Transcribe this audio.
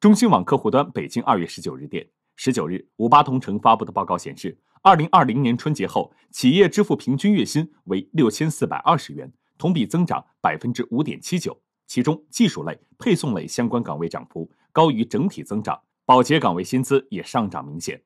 中新网客户端北京二月十九日电十九日五八同城发布的报告显示二零二零年春节后企业支付平均月薪为六千四百二十元同比增长百分之五点七九其中技术类配送类相关岗位涨幅高于整体增长保洁岗位薪资也上涨明显。